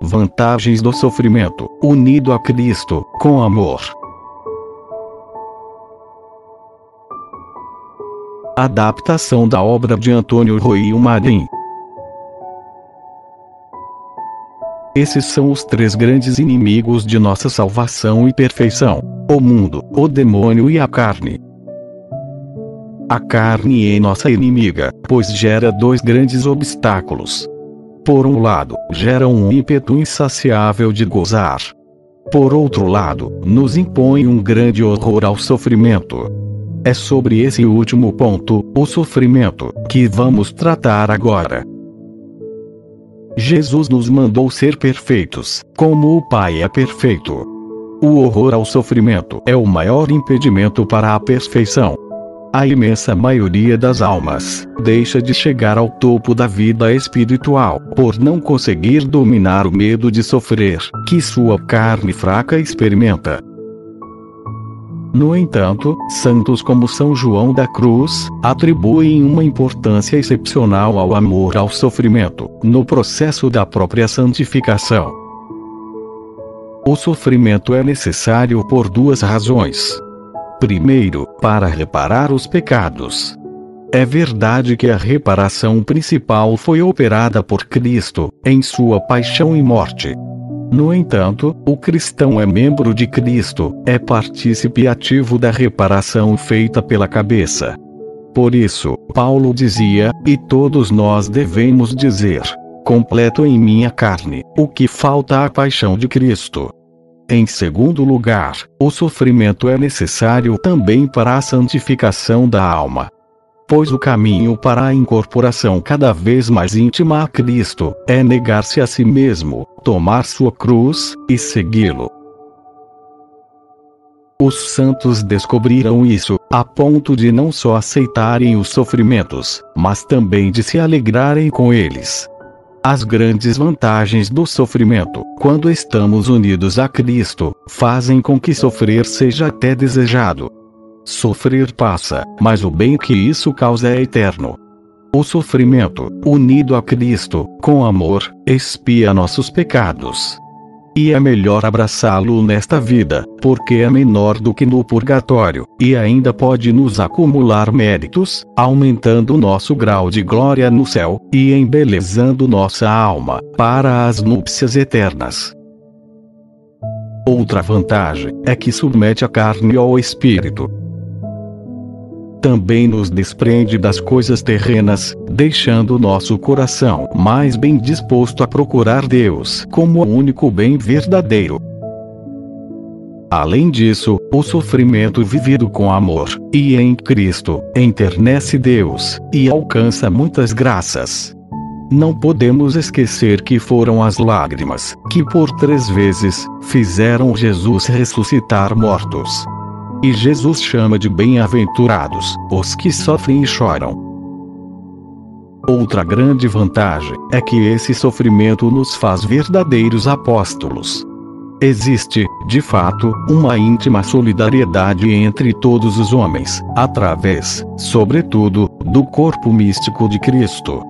Vantagens do sofrimento, unido a Cristo, com amor. Adaptação da obra de Antônio Rui Marim. Esses são os três grandes inimigos de nossa salvação e perfeição: o mundo, o demônio e a carne. A carne é nossa inimiga, pois gera dois grandes obstáculos. Por um lado, gera um ímpeto insaciável de gozar. Por outro lado, nos impõe um grande horror ao sofrimento. É sobre esse último ponto, o sofrimento, que vamos tratar agora. Jesus nos mandou ser perfeitos, como o Pai é perfeito. O horror ao sofrimento é o maior impedimento para a perfeição. A imensa maioria das almas deixa de chegar ao topo da vida espiritual por não conseguir dominar o medo de sofrer que sua carne fraca experimenta. No entanto, santos como São João da Cruz atribuem uma importância excepcional ao amor ao sofrimento, no processo da própria santificação. O sofrimento é necessário por duas razões. Primeiro, para reparar os pecados. É verdade que a reparação principal foi operada por Cristo, em sua paixão e morte. No entanto, o cristão é membro de Cristo, é partícipe ativo da reparação feita pela cabeça. Por isso, Paulo dizia, e todos nós devemos dizer: completo em minha carne, o que falta à paixão de Cristo. Em segundo lugar, o sofrimento é necessário também para a santificação da alma pois o caminho para a incorporação cada vez mais íntima a Cristo é negar-se a si mesmo, tomar sua cruz e segui-lo. Os santos descobriram isso, a ponto de não só aceitarem os sofrimentos, mas também de se alegrarem com eles. As grandes vantagens do sofrimento, quando estamos unidos a Cristo, fazem com que sofrer seja até desejado. Sofrer passa, mas o bem que isso causa é eterno. O sofrimento, unido a Cristo, com amor, expia nossos pecados. E é melhor abraçá-lo nesta vida, porque é menor do que no purgatório, e ainda pode nos acumular méritos, aumentando nosso grau de glória no céu, e embelezando nossa alma, para as núpcias eternas. Outra vantagem é que submete a carne ao espírito, também nos desprende das coisas terrenas, deixando nosso coração mais bem disposto a procurar Deus como o único bem verdadeiro. Além disso, o sofrimento vivido com amor e em Cristo enternece Deus e alcança muitas graças. Não podemos esquecer que foram as lágrimas que por três vezes fizeram Jesus ressuscitar mortos. E Jesus chama de bem-aventurados os que sofrem e choram. Outra grande vantagem é que esse sofrimento nos faz verdadeiros apóstolos. Existe, de fato, uma íntima solidariedade entre todos os homens, através, sobretudo, do corpo místico de Cristo.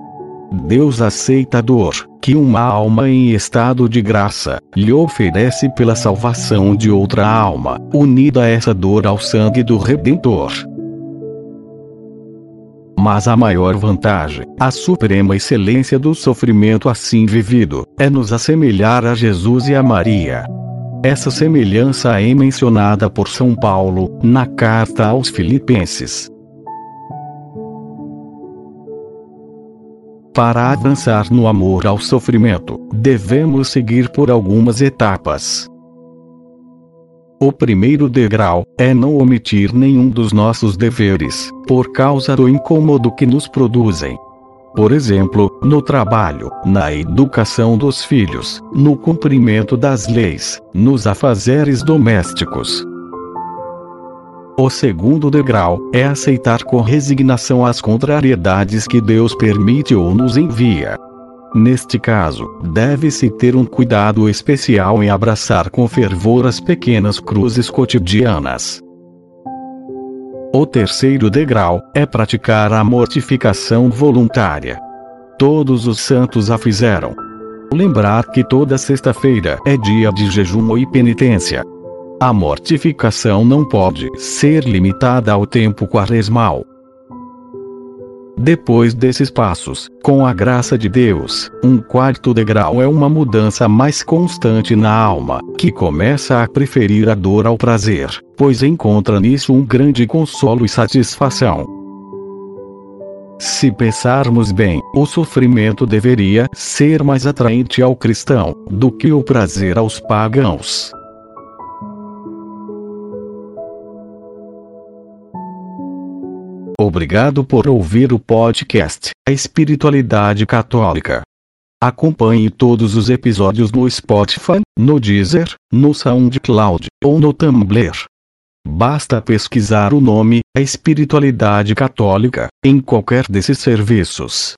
Deus aceita a dor que uma alma em estado de graça lhe oferece pela salvação de outra alma, unida essa dor ao sangue do Redentor. Mas a maior vantagem, a suprema excelência do sofrimento assim vivido, é nos assemelhar a Jesus e a Maria. Essa semelhança é mencionada por São Paulo, na carta aos Filipenses. Para avançar no amor ao sofrimento, devemos seguir por algumas etapas. O primeiro degrau é não omitir nenhum dos nossos deveres, por causa do incômodo que nos produzem. Por exemplo, no trabalho, na educação dos filhos, no cumprimento das leis, nos afazeres domésticos. O segundo degrau é aceitar com resignação as contrariedades que Deus permite ou nos envia. Neste caso, deve-se ter um cuidado especial em abraçar com fervor as pequenas cruzes cotidianas, O terceiro degrau é praticar a mortificação voluntária. Todos os santos a fizeram. Lembrar que toda sexta-feira é dia de jejum e penitência. A mortificação não pode ser limitada ao tempo quaresmal. Depois desses passos, com a graça de Deus, um quarto degrau é uma mudança mais constante na alma, que começa a preferir a dor ao prazer, pois encontra nisso um grande consolo e satisfação. Se pensarmos bem, o sofrimento deveria ser mais atraente ao cristão do que o prazer aos pagãos. Obrigado por ouvir o podcast A Espiritualidade Católica. Acompanhe todos os episódios no Spotify, no Deezer, no SoundCloud ou no Tumblr. Basta pesquisar o nome A Espiritualidade Católica em qualquer desses serviços.